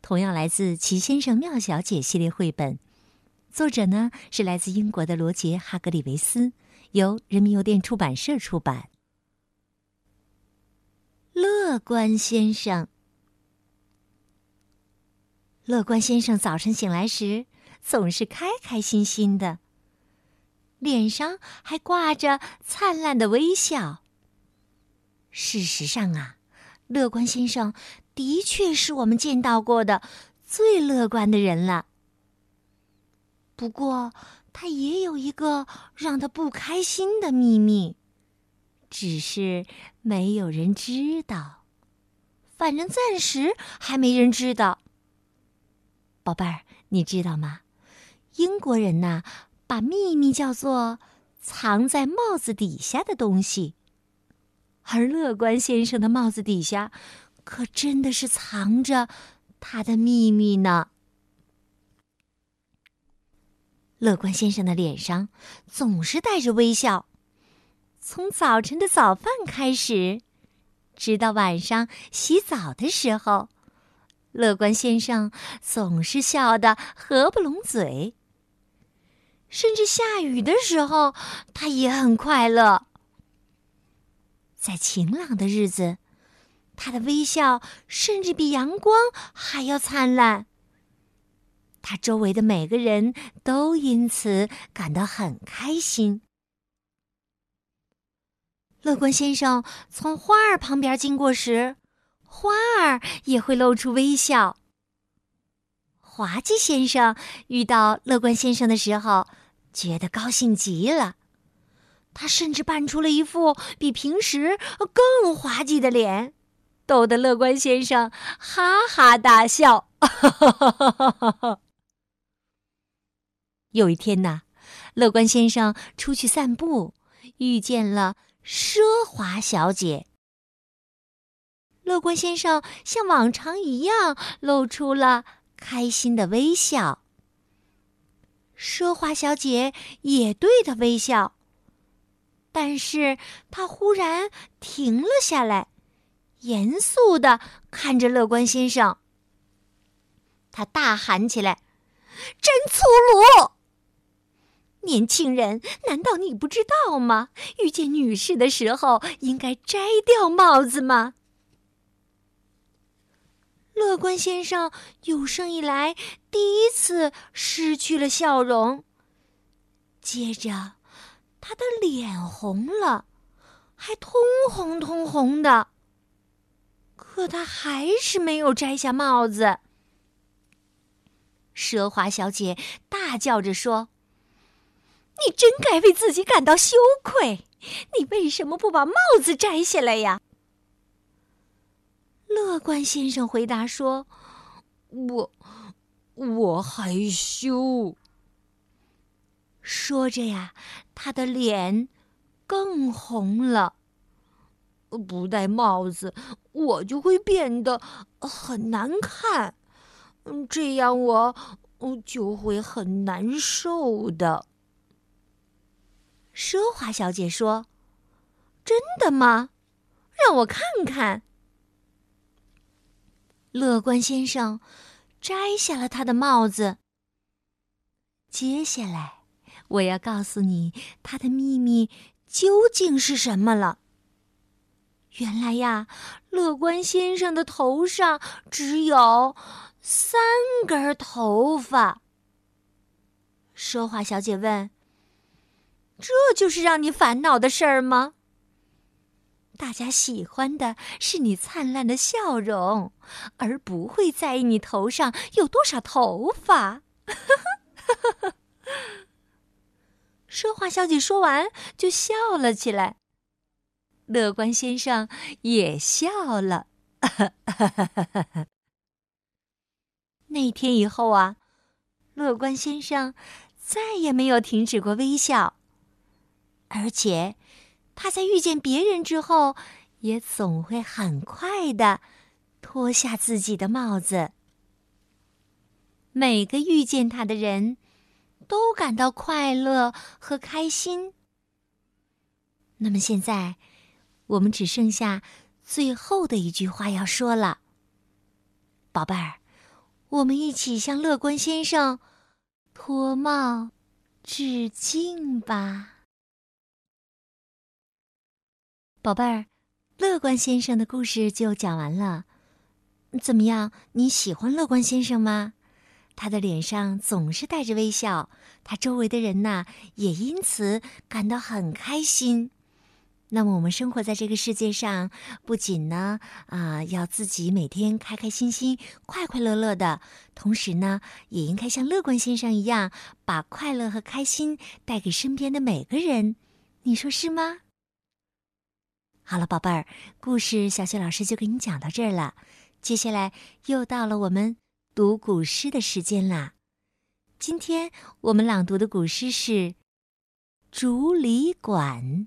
同样来自《奇先生妙小姐》系列绘本，作者呢是来自英国的罗杰·哈格里维斯，由人民邮电出版社出版。乐观先生，乐观先生早晨醒来时总是开开心心的，脸上还挂着灿烂的微笑。事实上啊，乐观先生。的确是我们见到过的最乐观的人了。不过，他也有一个让他不开心的秘密，只是没有人知道。反正暂时还没人知道。宝贝儿，你知道吗？英国人呐，把秘密叫做藏在帽子底下的东西，而乐观先生的帽子底下。可真的是藏着他的秘密呢。乐观先生的脸上总是带着微笑，从早晨的早饭开始，直到晚上洗澡的时候，乐观先生总是笑得合不拢嘴。甚至下雨的时候，他也很快乐。在晴朗的日子。他的微笑甚至比阳光还要灿烂。他周围的每个人都因此感到很开心。乐观先生从花儿旁边经过时，花儿也会露出微笑。滑稽先生遇到乐观先生的时候，觉得高兴极了。他甚至扮出了一副比平时更滑稽的脸。逗得乐观先生哈哈大笑。有一天呐，乐观先生出去散步，遇见了奢华小姐。乐观先生像往常一样露出了开心的微笑。奢华小姐也对他微笑，但是他忽然停了下来。严肃的看着乐观先生，他大喊起来：“真粗鲁！年轻人，难道你不知道吗？遇见女士的时候，应该摘掉帽子吗？”乐观先生有生以来第一次失去了笑容，接着他的脸红了，还通红通红的。可他还是没有摘下帽子。奢华小姐大叫着说：“你真该为自己感到羞愧！你为什么不把帽子摘下来呀？”乐观先生回答说：“我，我害羞。”说着呀，他的脸更红了。不戴帽子，我就会变得很难看，嗯这样我就会很难受的。奢华小姐说：“真的吗？让我看看。”乐观先生摘下了他的帽子。接下来，我要告诉你他的秘密究竟是什么了。原来呀，乐观先生的头上只有三根头发。说话小姐问：“这就是让你烦恼的事儿吗？”大家喜欢的是你灿烂的笑容，而不会在意你头上有多少头发。说话小姐说完，就笑了起来。乐观先生也笑了。那天以后啊，乐观先生再也没有停止过微笑，而且他在遇见别人之后，也总会很快的脱下自己的帽子。每个遇见他的人，都感到快乐和开心。那么现在，我们只剩下最后的一句话要说了，宝贝儿，我们一起向乐观先生脱帽致敬吧。宝贝儿，乐观先生的故事就讲完了。怎么样，你喜欢乐观先生吗？他的脸上总是带着微笑，他周围的人呐也因此感到很开心。那么，我们生活在这个世界上，不仅呢啊要自己每天开开心心、快快乐乐的，同时呢，也应该像乐观先生一样，把快乐和开心带给身边的每个人。你说是吗？好了，宝贝儿，故事小雪老师就给你讲到这儿了。接下来又到了我们。读古诗的时间啦！今天我们朗读的古诗是《竹里馆》。《